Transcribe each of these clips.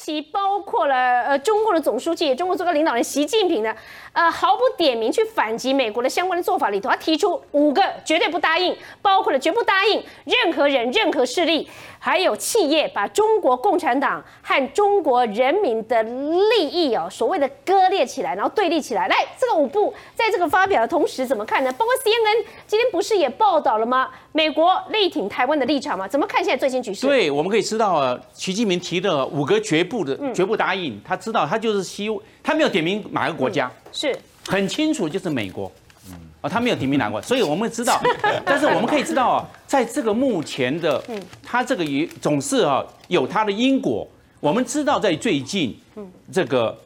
其包括了呃中共的总书记、中国最高领导人习近平呢，呃毫不点名去反击美国的相关的做法里头，他提出五个绝对不答应，包括了绝不答应任何人、任何势力，还有企业把中国共产党和中国人民的利益哦，所谓的割裂起来，然后对立起来。来，这个五步在这个发表的同时怎么看呢？包括 CNN 今天不是也报道了吗？美国力挺台湾的立场吗？怎么看现在最新局势？对，我们可以知道啊，习近平提的五个绝不的绝不答应，他知道他就是希他没有点名哪个国家，是。很清楚就是美国。啊，他没有提名哪国，所以我们知道，但是我们可以知道啊，在这个目前的，他这个也总是啊有他的因果。我们知道在最近，这个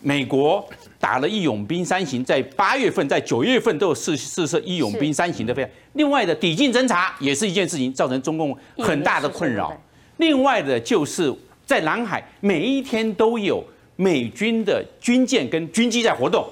美国打了义勇兵三型，在八月份、在九月份都有试试射义勇兵三型的飞弹。另外的抵近侦察也是一件事情，造成中共很大的困扰。另外的就是在南海每一天都有美军的军舰跟军机在活动。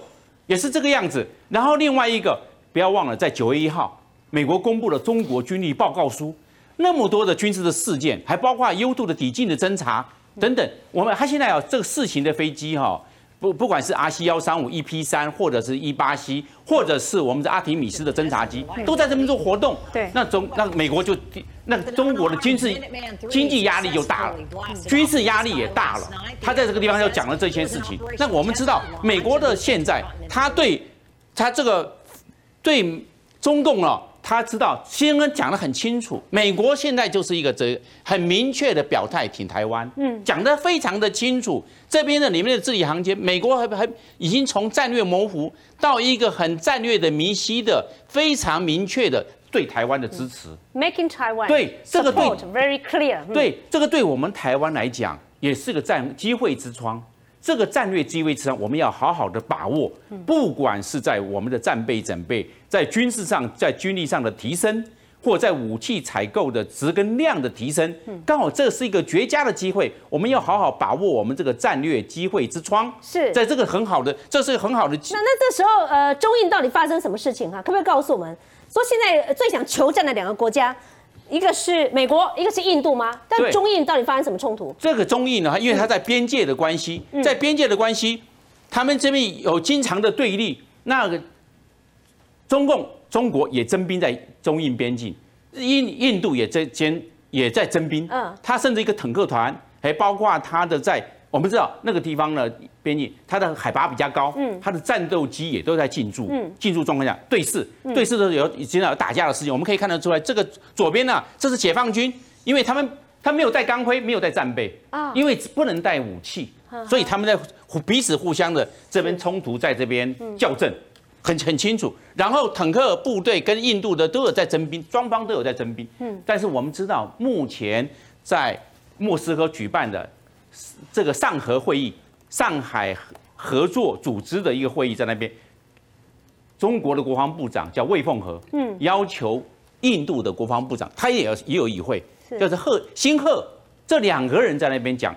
也是这个样子，然后另外一个不要忘了，在九月一号，美国公布了中国军力报告书，那么多的军事的事件，还包括优度的抵近的侦察等等。我们他现在有这个四型的飞机哈，不不管是 R C 幺三五 E P 三，或者是 E 八 C，或者是我们的阿提米斯的侦察机，都在这边做活动。对，那中那美国就那中国的军事经济压力就大了，军事压力也大了。他在这个地方就讲了这些事情。那我们知道美国的现在。他对，他这个对中共了，他知道，先恩讲得很清楚，美国现在就是一个这很明确的表态挺台湾，嗯，讲得非常的清楚。这边的里面的字里行间，美国还还已经从战略模糊到一个很战略的明晰的非常明确的对台湾的支持，Making Taiwan，对这个对 very clear，对这个对我们台湾来讲也是个战机会之窗。这个战略机会之上，我们要好好的把握。不管是在我们的战备准备，在军事上，在军力上的提升，或在武器采购的值跟量的提升，刚好这是一个绝佳的机会。我们要好好把握我们这个战略机会之窗。是在这个很好的，这是很好的。那那这时候，呃，中印到底发生什么事情哈？可不可以告诉我们，说现在最想求战的两个国家？一个是美国，一个是印度吗？但中印到底发生什么冲突？这个中印呢，因为它在边界的关系，在边界的关系，他们这边有经常的对立。那个中共、中国也征兵在中印边境，印印度也在兼也在征兵。嗯，他甚至一个坦克团，还包括他的在。我们知道那个地方呢，边境它的海拔比较高，嗯，它的战斗机也都在进驻，嗯，进驻状况下对视，对视的时候有经常有打架的事情。我们可以看得出来，这个左边呢，这是解放军，因为他们他没有带钢盔，没有带战备啊，因为不能带武器，所以他们在彼此互相的这边冲突，在这边校正，很很清楚。然后坦克部队跟印度的都有在征兵，双方都有在征兵，嗯，但是我们知道目前在莫斯科举办的。这个上合会议，上海合作组织的一个会议在那边，中国的国防部长叫魏凤和，嗯，要求印度的国防部长，他也有也有议会，就是贺新贺这两个人在那边讲，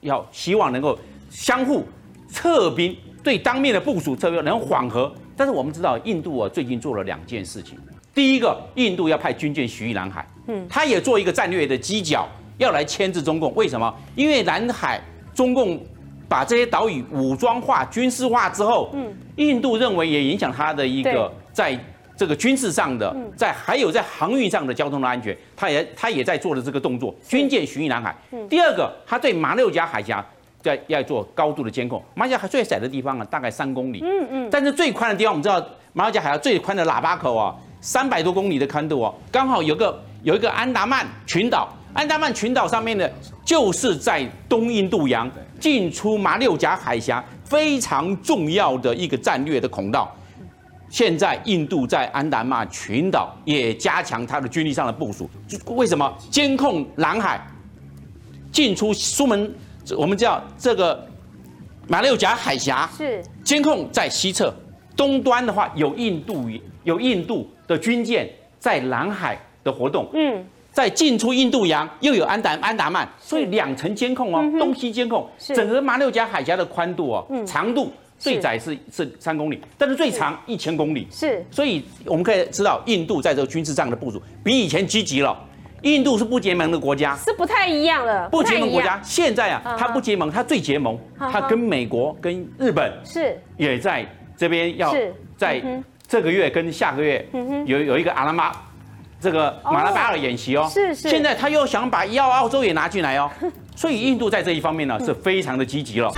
要希望能够相互撤兵，对当面的部署撤兵能缓和。但是我们知道，印度啊最近做了两件事情，第一个，印度要派军舰巡弋南海，嗯，他也做一个战略的犄角。要来牵制中共，为什么？因为南海中共把这些岛屿武装化、军事化之后，嗯，印度认为也影响他的一个在这个军事上的，在还有在航运上的交通的安全，他也他也在做的这个动作，军舰巡弋南海。第二个，他对马六甲海峡在要做高度的监控。马六甲海最窄的地方啊，大概三公里，嗯嗯，但是最宽的地方，我们知道马六甲海峡最宽的喇叭口啊，三百多公里的宽度哦，刚好有个有一个安达曼群岛。安达曼群岛上面的，就是在东印度洋进出马六甲海峡非常重要的一个战略的孔道。现在印度在安达曼群岛也加强它的军力上的部署。为什么？监控南海进出苏门，我们叫这个马六甲海峡是监控在西侧，东端的话有印度有印度的军舰在南海的活动。嗯。在进出印度洋又有安达安达曼，所以两层监控哦，东西监控，整个马六甲海峡的宽度哦，长度最窄是是。三公里，但是最长一千公里。是，所以我们可以知道，印度在这个军事上的部署比以前积极了。印度是不结盟的国家，是不太一样了，不结盟国家。现在啊嗯，它不结盟，它最结盟，嗯它跟美国、跟日本是。也在这边要在这个月跟下个月有有一个阿拉马这个马拉巴尔演习哦。是是现在他又想把要澳洲也拿进来哦，所以印度在这一方面呢是非常的积极了。